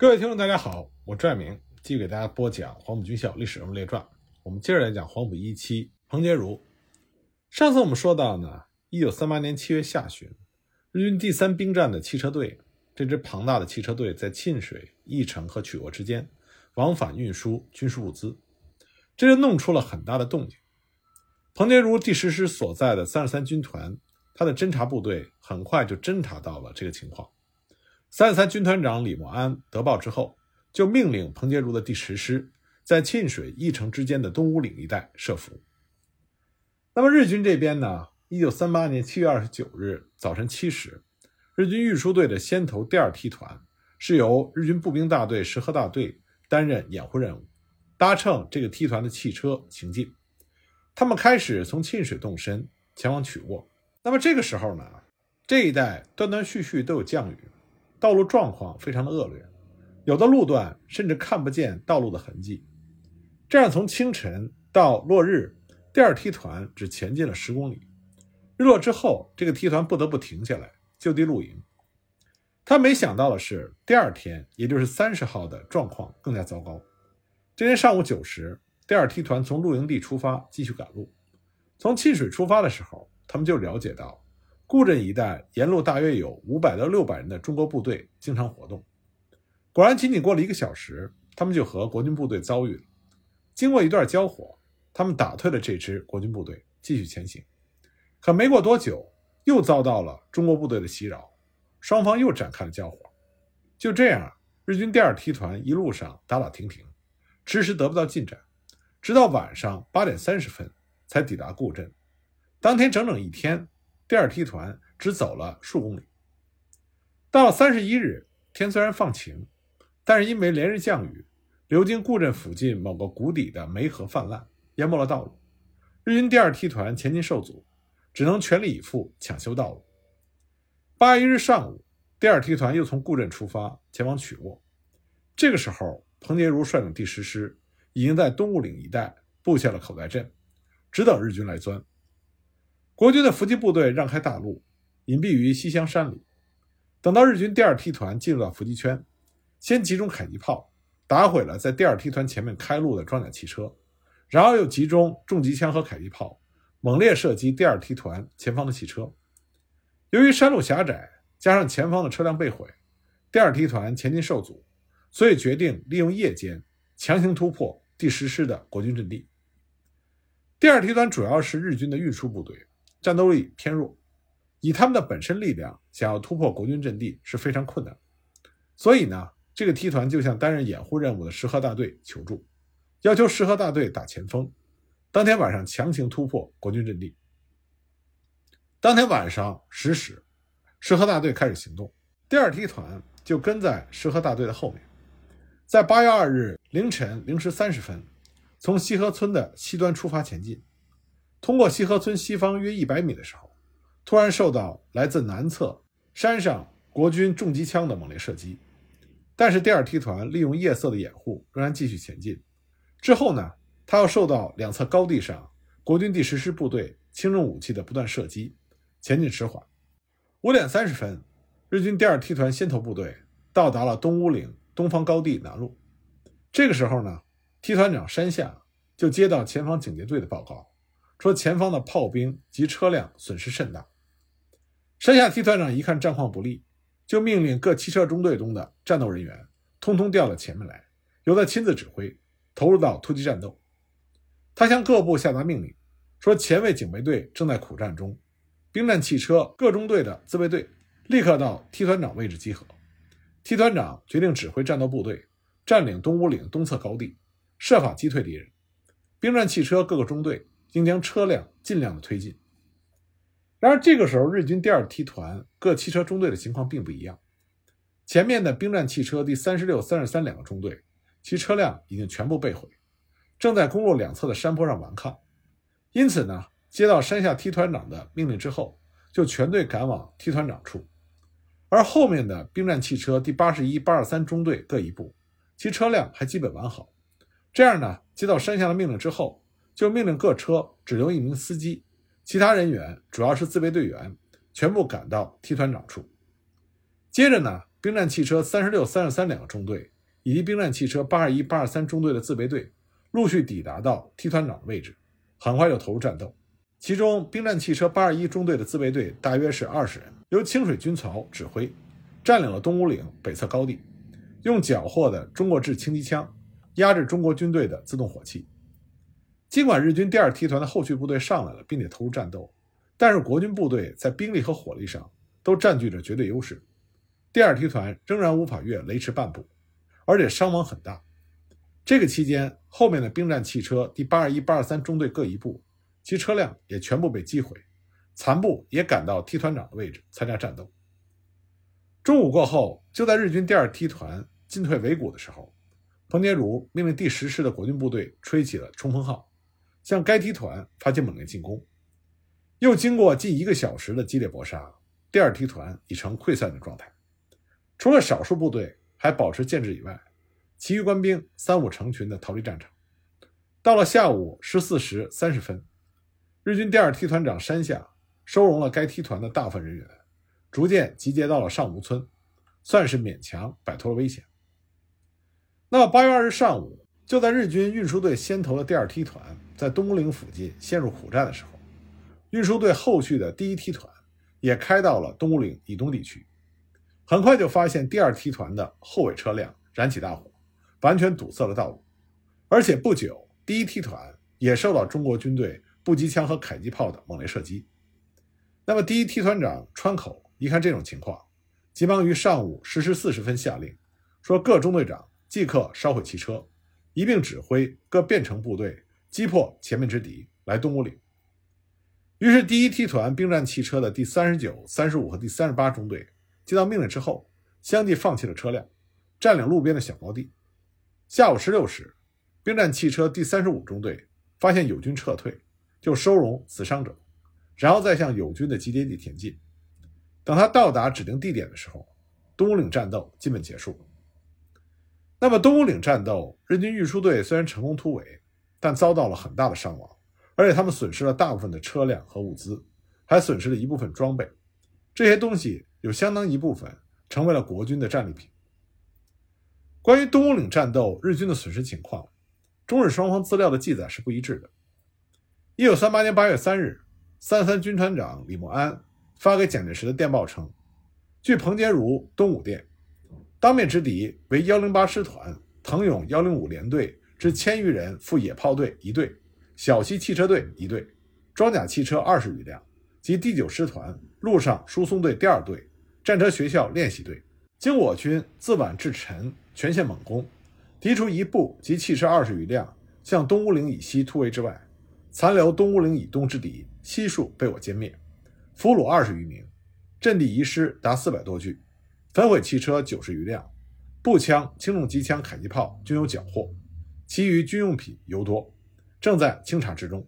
各位听众，大家好，我拽明继续给大家播讲黄埔军校历史人物列传。我们接着来讲黄埔一期彭杰如。上次我们说到呢，一九三八年七月下旬，日军第三兵站的汽车队，这支庞大的汽车队在沁水、义城和曲沃之间往返运输军事物资，这就弄出了很大的动静。彭杰如第十师所在的三十三军团，他的侦察部队很快就侦察到了这个情况。三十三军团长李默安得报之后，就命令彭杰如的第十师在沁水、义城之间的东乌岭一带设伏。那么日军这边呢？一九三八年七月二十九日早晨七时，日军运输队的先头第二梯团是由日军步兵大队石河大队担任掩护任务，搭乘这个梯团的汽车行进。他们开始从沁水动身，前往曲沃。那么这个时候呢，这一带断断续续都有降雨。道路状况非常的恶劣，有的路段甚至看不见道路的痕迹。这样从清晨到落日，第二梯团只前进了十公里。日落之后，这个梯团不得不停下来就地露营。他没想到的是，第二天，也就是三十号的状况更加糟糕。这天上午九时，第二梯团从露营地出发，继续赶路。从沁水出发的时候，他们就了解到。固镇一带沿路大约有五百到六百人的中国部队经常活动。果然，仅仅过了一个小时，他们就和国军部队遭遇了。经过一段交火，他们打退了这支国军部队，继续前行。可没过多久，又遭到了中国部队的袭扰，双方又展开了交火。就这样，日军第二梯团一路上打打停停，迟迟得不到进展，直到晚上八点三十分才抵达固镇。当天整整一天。第二梯团只走了数公里。到了三十一日，天虽然放晴，但是因为连日降雨，流经固镇附近某个谷底的梅河泛滥，淹没了道路。日军第二梯团前进受阻，只能全力以赴抢修道路。八月一日上午，第二梯团又从固镇出发，前往曲沃。这个时候，彭杰如率领第十师已经在东雾岭一带布下了口袋阵，只等日军来钻。国军的伏击部队让开大路，隐蔽于西乡山里。等到日军第二梯团进入到伏击圈，先集中迫击炮打毁了在第二梯团前面开路的装甲汽车，然后又集中重机枪和迫击炮猛烈射击第二梯团前方的汽车。由于山路狭窄，加上前方的车辆被毁，第二梯团前进受阻，所以决定利用夜间强行突破第十师的国军阵地。第二梯团主要是日军的运输部队。战斗力偏弱，以他们的本身力量想要突破国军阵地是非常困难。所以呢，这个梯团就向担任掩护任务的石河大队求助，要求石河大队打前锋，当天晚上强行突破国军阵地。当天晚上十时，石河大队开始行动，第二梯团就跟在石河大队的后面，在八月二日凌晨零时三十分，从西河村的西端出发前进。通过西河村西方约一百米的时候，突然受到来自南侧山上国军重机枪的猛烈射击。但是第二梯团利用夜色的掩护，仍然继续前进。之后呢，他又受到两侧高地上国军第十师部队轻重武器的不断射击，前进迟缓。五点三十分，日军第二梯团先头部队到达了东乌岭东方高地南路。这个时候呢，梯团长山下就接到前方警戒队的报告。说前方的炮兵及车辆损失甚大。山下梯团长一看战况不利，就命令各汽车中队中的战斗人员通通调到前面来，由他亲自指挥，投入到突击战斗。他向各部下达命令，说前卫警备队正在苦战中，兵站汽车各中队的自卫队立刻到梯团长位置集合。梯团长决定指挥战斗部队占领东五岭东侧高地，设法击退敌人。兵站汽车各个中队。应将车辆尽量的推进。然而，这个时候日军第二梯团各汽车中队的情况并不一样。前面的兵站汽车第三十六、三十三两个中队，其车辆已经全部被毁，正在公路两侧的山坡上顽抗。因此呢，接到山下梯团长的命令之后，就全队赶往梯团长处。而后面的兵站汽车第八十一、八十三中队各一部，其车辆还基本完好。这样呢，接到山下的命令之后。就命令各车只留一名司机，其他人员主要是自卫队员，全部赶到梯团长处。接着呢，兵站汽车三十六、三十三两个中队以及兵站汽车八二一、八二三中队的自卫队陆续抵达到梯团长的位置，很快就投入战斗。其中，兵站汽车八二一中队的自卫队大约是二十人，由清水军曹指挥，占领了东五岭北侧高地，用缴获的中国制轻机枪压制中国军队的自动火器。尽管日军第二梯团的后续部队上来了，并且投入战斗，但是国军部队在兵力和火力上都占据着绝对优势，第二梯团仍然无法越雷池半步，而且伤亡很大。这个期间，后面的兵站汽车第八二一、八二三中队各一部。其车辆也全部被击毁，残部也赶到梯团长的位置参加战斗。中午过后，就在日军第二梯团进退维谷的时候，彭杰如命令第十师的国军部队吹起了冲锋号，向该梯团发起猛烈进攻。又经过近一个小时的激烈搏杀，第二梯团已成溃散的状态。除了少数部队还保持建制以外，其余官兵三五成群地逃离战场。到了下午十四时三十分。日军第二梯团长山下收容了该梯团的大部分人员，逐渐集结到了上吴村，算是勉强摆脱了危险。那么八月二日上午，就在日军运输队先头的第二梯团在东乌岭附近陷入苦战的时候，运输队后续的第一梯团也开到了东乌岭以东地区，很快就发现第二梯团的后尾车辆燃起大火，完全堵塞了道路，而且不久，第一梯团也受到中国军队。步机枪和迫击炮的猛烈射击。那么，第一梯团长川口一看这种情况，急忙于上午十时四十分下令，说各中队长即刻烧毁汽车，一并指挥各变成部队击破前面之敌，来东乌岭。于是，第一梯团兵站汽车的第三十九、三十五和第三十八中队接到命令之后，相继放弃了车辆，占领路边的小高地。下午十六时，兵站汽车第三十五中队发现友军撤退。就收容死伤者，然后再向友军的集结地前进。等他到达指定地点的时候，东乌岭战斗基本结束。那么，东乌岭战斗，日军运输队虽然成功突围，但遭到了很大的伤亡，而且他们损失了大部分的车辆和物资，还损失了一部分装备。这些东西有相当一部分成为了国军的战利品。关于东乌岭战斗日军的损失情况，中日双方资料的记载是不一致的。一九三八年八月三日，三三军团长李默安发给蒋介石的电报称：“据彭杰如东武电，当面之敌为幺零八师团腾勇幺零五联队之千余人赴野炮队一队、小西汽车队一队、装甲汽车二十余辆及第九师团陆上输送队第二队、战车学校练习队，经我军自晚至晨全线猛攻，敌除一部及汽车二十余辆向东乌岭以西突围之外。”残留东乌岭以东之敌悉数被我歼灭，俘虏二十余名，阵地遗失达四百多具，焚毁汽车九十余辆，步枪、轻重机枪、迫击炮均有缴获，其余军用品尤多，正在清查之中。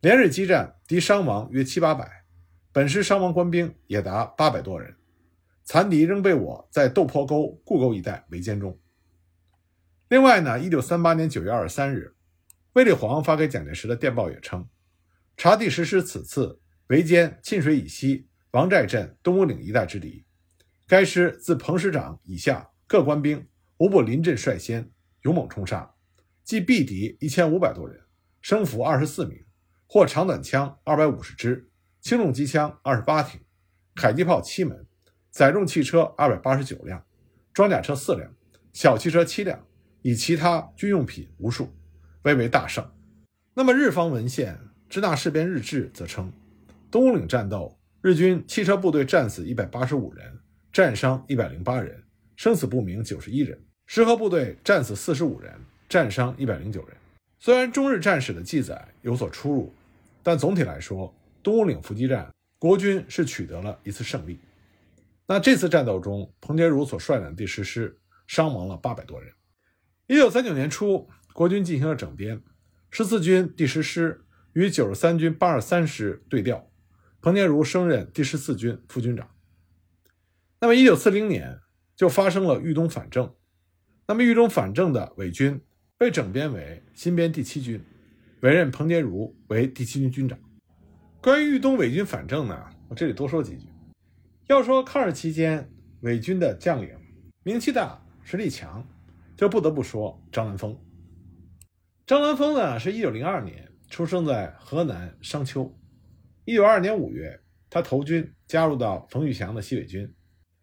连日激战，敌伤亡约七八百，本师伤亡官兵也达八百多人，残敌仍被我在豆坡沟、固沟一带围歼中。另外呢，一九三八年九月二十三日。卫立煌发给蒋介石的电报也称，察第十师此次围歼沁水以西王寨镇东乌岭一带之敌，该师自彭师长以下各官兵无不临阵率先，勇猛冲杀，计毙敌一千五百多人，生俘二十四名，获长短枪二百五十支，轻重机枪二十八挺，迫击炮七门，载重汽车二百八十九辆，装甲车四辆，小汽车七辆，以其他军用品无数。蔚为大胜。那么，日方文献《支那事变日志》则称，东岭战斗，日军汽车部队战死一百八十五人，战伤一百零八人，生死不明九十一人；石河部队战死四十五人，战伤一百零九人。虽然中日战史的记载有所出入，但总体来说，东乌岭伏击战，国军是取得了一次胜利。那这次战斗中，彭杰如所率领的第十师伤亡了八百多人。一九三九年初。国军进行了整编，十四军第十师与九十三军八二三师对调，彭建如升任第十四军副军长。那么，一九四零年就发生了豫东反正，那么豫东反正的伪军被整编为新编第七军，委任彭建如为第七军军长。关于豫东伪军反正呢，我这里多说几句。要说抗日期间伪军的将领，名气大，实力强，就不得不说张兰峰。张兰峰呢，是一九零二年出生在河南商丘。一九二二年五月，他投军加入到冯玉祥的西北军。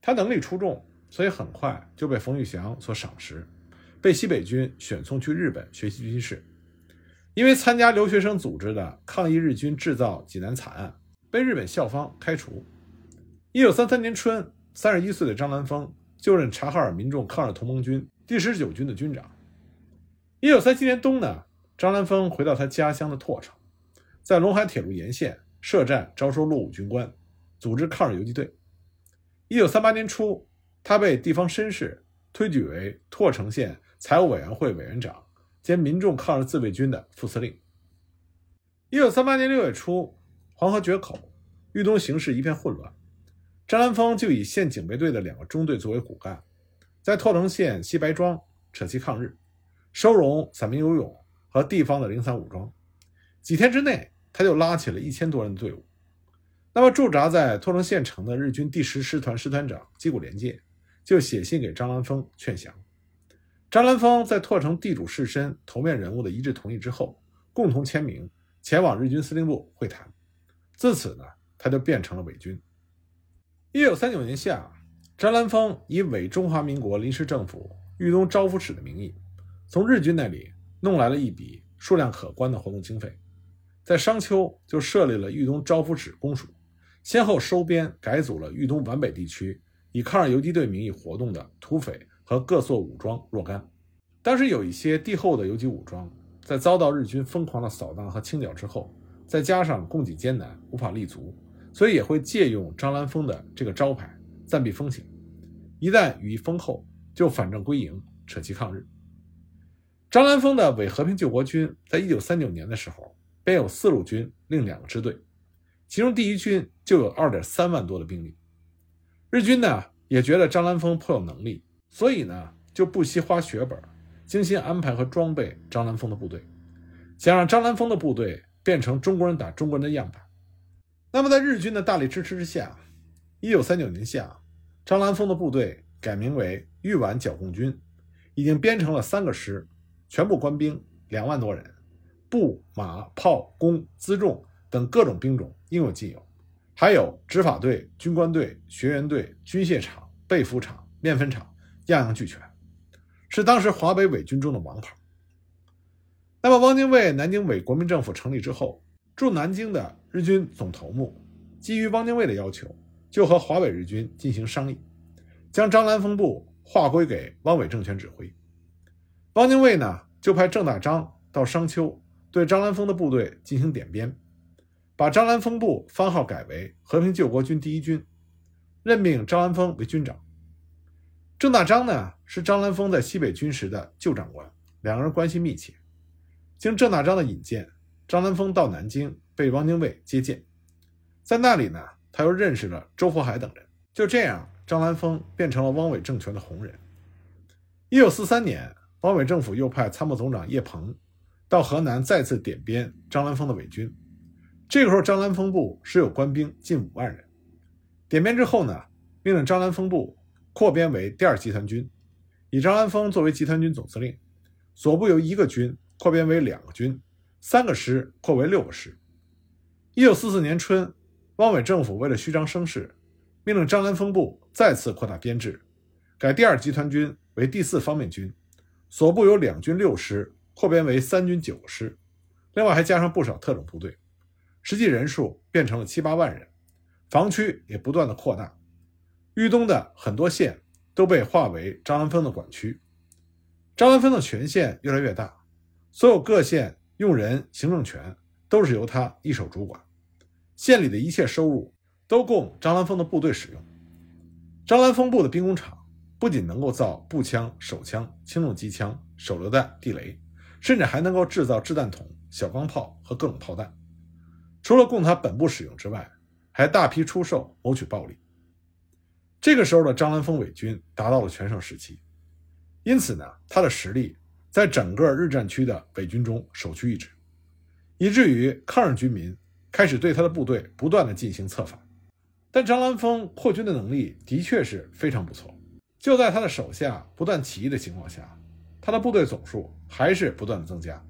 他能力出众，所以很快就被冯玉祥所赏识，被西北军选送去日本学习军事。因为参加留学生组织的抗议日军制造济南惨案，被日本校方开除。一九三三年春，三十一岁的张兰峰就任察哈尔民众抗日同盟军第十九军的军长。一九三七年冬呢，张兰峰回到他家乡的拓城，在陇海铁路沿线设站招收落伍军官，组织抗日游击队。一九三八年初，他被地方绅士推举为拓城县财务委员会委员长兼民众抗日自卫军的副司令。一九三八年六月初，黄河决口，豫东形势一片混乱，张兰峰就以县警备队的两个中队作为骨干，在拓城县西白庄扯旗抗日，收容散兵游勇和地方的零散武装。几天之内，他就拉起了一千多人的队伍。那么驻扎在拓城县城的日军第十师团师团长矶谷廉介就写信给张兰峰劝降。张兰峰在拓城地主士绅头面人物的一致同意之后，共同签名前往日军司令部会谈。自此呢，他就变成了伪军。一九三九年夏，张兰峰以伪中华民国临时政府豫东招抚使的名义，从日军那里弄来了一笔数量可观的活动经费，在商丘就设立了豫东招抚使公署。先后收编改组了豫东皖北地区以抗日游击队名义活动的土匪和各色武装若干。当时有一些帝后的游击武装，在遭到日军疯狂的扫荡和清剿之后，再加上供给艰难，无法立足，所以也会借用张兰峰的这个招牌暂避风险。一旦羽翼丰厚，就反正归营，扯旗抗日。张兰峰的伪和平救国军在一九三九年的时候，编有四路军，另两个支队。其中第一军就有二点三万多的兵力，日军呢也觉得张兰峰颇有能力，所以呢就不惜花血本，精心安排和装备张兰峰的部队，想让张兰峰的部队变成中国人打中国人的样板。那么在日军的大力支持之下，一九三九年夏，张兰峰的部队改名为豫皖剿共军，已经编成了三个师，全部官兵两万多人，步马炮弓辎重。等各种兵种应有尽有，还有执法队、军官队、学员队、军械厂、被服厂、面粉厂，样样俱全，是当时华北伪军中的王牌。那么，汪精卫南京伪国民政府成立之后，驻南京的日军总头目基于汪精卫的要求，就和华北日军进行商议，将张兰峰部划归给汪伪政权指挥。汪精卫呢，就派郑大章到商丘对张兰峰的部队进行点编。把张兰峰部番号改为和平救国军第一军，任命张兰峰为军长。郑大章呢是张兰峰在西北军时的旧长官，两个人关系密切。经郑大章的引荐，张兰峰到南京被汪精卫接见，在那里呢，他又认识了周佛海等人。就这样，张兰峰变成了汪伪政权的红人。一九四三年，汪伪政府又派参谋总长叶鹏到河南再次点编张兰峰的伪军。这个时候，张兰峰部实有官兵近五万人。点编之后呢，命令张兰峰部扩编为第二集团军，以张兰峰作为集团军总司令，所部由一个军扩编为两个军，三个师扩为六个师。一九四四年春，汪伪政府为了虚张声势，命令张兰峰部再次扩大编制，改第二集团军为第四方面军，所部由两军六师扩编为三军九师，另外还加上不少特种部队。实际人数变成了七八万人，防区也不断的扩大，豫东的很多县都被划为张兰峰的管区，张兰峰的权限越来越大，所有各县用人、行政权都是由他一手主管，县里的一切收入都供张兰峰的部队使用。张兰峰部的兵工厂不仅能够造步枪、手枪、轻重机枪、手榴弹、地雷，甚至还能够制造掷弹筒、小钢炮和各种炮弹。除了供他本部使用之外，还大批出售，谋取暴利。这个时候的张兰峰伪军达到了全盛时期，因此呢，他的实力在整个日战区的伪军中首屈一指，以至于抗日军民开始对他的部队不断的进行策反。但张兰峰扩军的能力的确是非常不错。就在他的手下不断起义的情况下，他的部队总数还是不断的增加。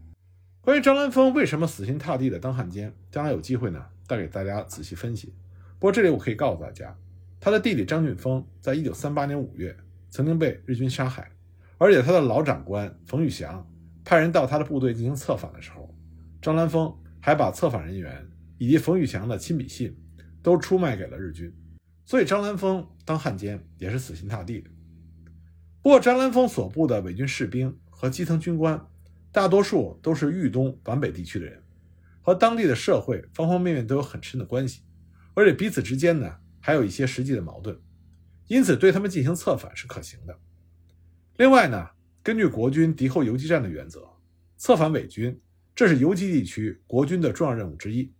关于张兰峰为什么死心塌地的当汉奸，将来有机会呢，再给大家仔细分析。不过这里我可以告诉大家，他的弟弟张俊峰在一九三八年五月曾经被日军杀害，而且他的老长官冯玉祥派人到他的部队进行策反的时候，张兰峰还把策反人员以及冯玉祥的亲笔信都出卖给了日军，所以张兰峰当汉奸也是死心塌地的。不过张兰峰所部的伪军士兵和基层军官。大多数都是豫东皖北地区的人，和当地的社会方方面面都有很深的关系，而且彼此之间呢还有一些实际的矛盾，因此对他们进行策反是可行的。另外呢，根据国军敌后游击战的原则，策反伪军这是游击地区国军的重要任务之一，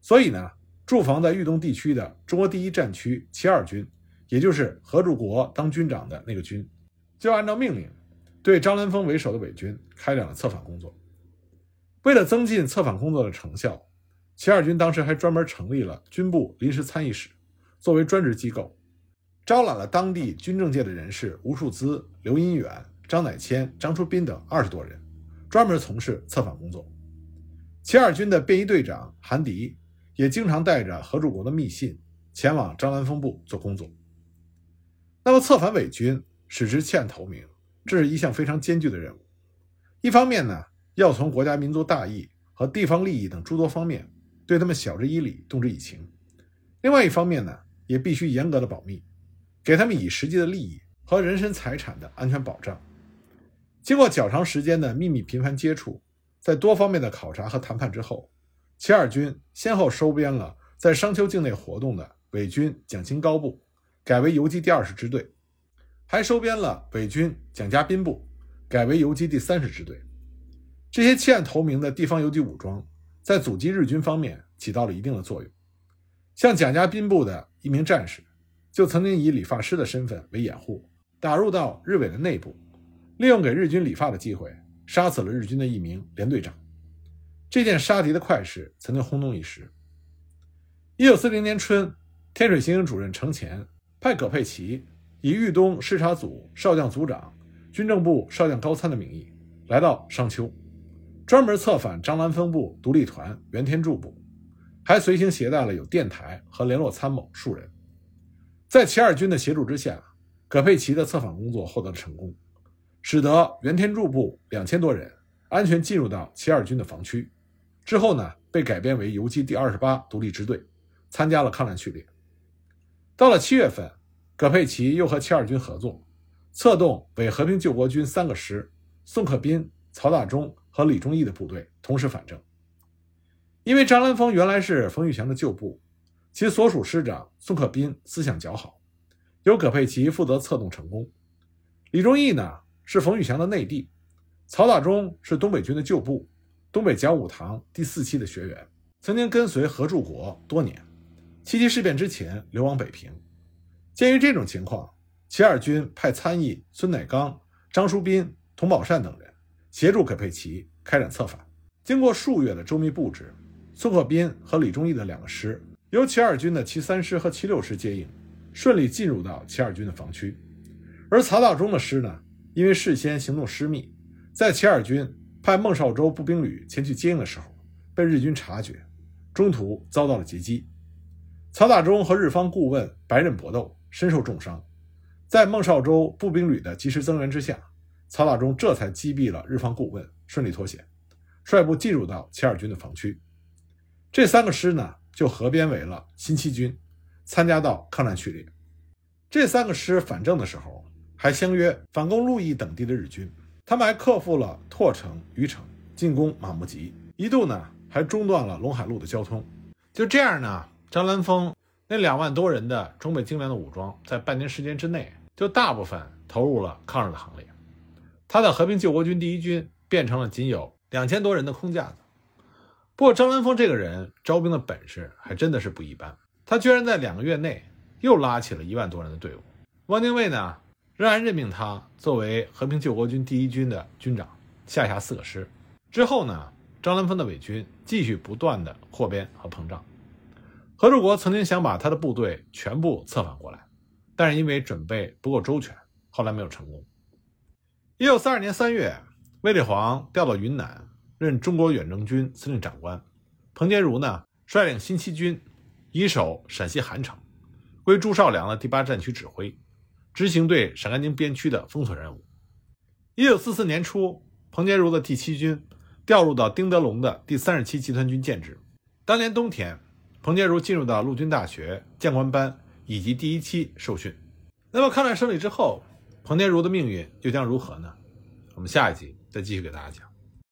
所以呢，驻防在豫东地区的中国第一战区七二军，也就是何柱国当军长的那个军，就按照命令。对张兰峰为首的伪军开展了策反工作。为了增进策反工作的成效，七二军当时还专门成立了军部临时参议室，作为专职机构，招揽了当地军政界的人士吴树资、刘荫远、张乃谦、张出斌等二十多人，专门从事策反工作。七二军的便衣队长韩迪也经常带着何柱国的密信前往张兰峰部做工作。那么，策反伪军使之弃暗投明。这是一项非常艰巨的任务。一方面呢，要从国家民族大义和地方利益等诸多方面对他们晓之以理、动之以情；另外一方面呢，也必须严格的保密，给他们以实际的利益和人身财产的安全保障。经过较长时间的秘密频繁接触，在多方面的考察和谈判之后，七二军先后收编了在商丘境内活动的伪军蒋清高部，改为游击第二十支队。还收编了伪军蒋家斌部，改为游击第三十支队。这些弃暗投明的地方游击武装，在阻击日军方面起到了一定的作用。像蒋家斌部的一名战士，就曾经以理发师的身份为掩护，打入到日伪的内部，利用给日军理发的机会，杀死了日军的一名连队长。这件杀敌的快事曾经轰动一时。一九四零年春，天水行营主任程潜派葛佩奇。以豫东视察组少将组长、军政部少将高参的名义来到商丘，专门策反张兰峰部独立团袁天柱部，还随行携带了有电台和联络参谋数人。在齐二军的协助之下，葛佩奇的策反工作获得了成功，使得袁天柱部两千多人安全进入到齐二军的防区。之后呢，被改编为游击第二十八独立支队，参加了抗战序列。到了七月份。葛佩奇又和七二军合作，策动伪和平救国军三个师，宋克斌、曹大忠和李忠义的部队同时反正。因为张兰峰原来是冯玉祥的旧部，其所属师长宋克斌思想较好，由葛佩奇负责策动成功。李忠义呢是冯玉祥的内弟，曹大忠是东北军的旧部，东北讲武堂第四期的学员，曾经跟随何柱国多年，七七事变之前流亡北平。鉴于这种情况，七二军派参议孙乃刚、张书斌、童宝善等人协助葛佩奇开展策反。经过数月的周密布置，苏克斌和李忠义的两个师由齐二军的七三师和七六师接应，顺利进入到齐二军的防区。而曹大忠的师呢，因为事先行动失密，在齐二军派孟少洲步兵旅前去接应的时候，被日军察觉，中途遭到了截击。曹大忠和日方顾问白刃搏斗。身受重伤，在孟少洲步兵旅的及时增援之下，曹大忠这才击毙了日方顾问，顺利脱险，率部进入到齐二军的防区。这三个师呢，就合编为了新七军，参加到抗战序列。这三个师反正的时候，还相约反攻鹿邑等地的日军。他们还克服了拓城、虞城，进攻马木集，一度呢还中断了陇海路的交通。就这样呢，张兰峰。那两万多人的装备精良的武装，在半年时间之内，就大部分投入了抗日的行列。他的和平救国军第一军变成了仅有两千多人的空架子。不过，张兰峰这个人招兵的本事还真的是不一般，他居然在两个月内又拉起了一万多人的队伍。汪精卫呢，仍然任命他作为和平救国军第一军的军长，下辖四个师。之后呢，张兰峰的伪军继续不断的扩编和膨胀。何柱国曾经想把他的部队全部策反过来，但是因为准备不够周全，后来没有成功。一九三二年三月，卫立煌调到云南任中国远征军司令长官，彭杰如呢率领新七军以守陕西韩城，归朱绍良的第八战区指挥，执行对陕甘宁边区的封锁任务。一九四四年初，彭杰如的第七军调入到丁德龙的第三十七集团军建制。当年冬天，彭杰如进入到陆军大学将官班以及第一期受训。那么抗战胜利之后，彭杰如的命运又将如何呢？我们下一集再继续给大家讲。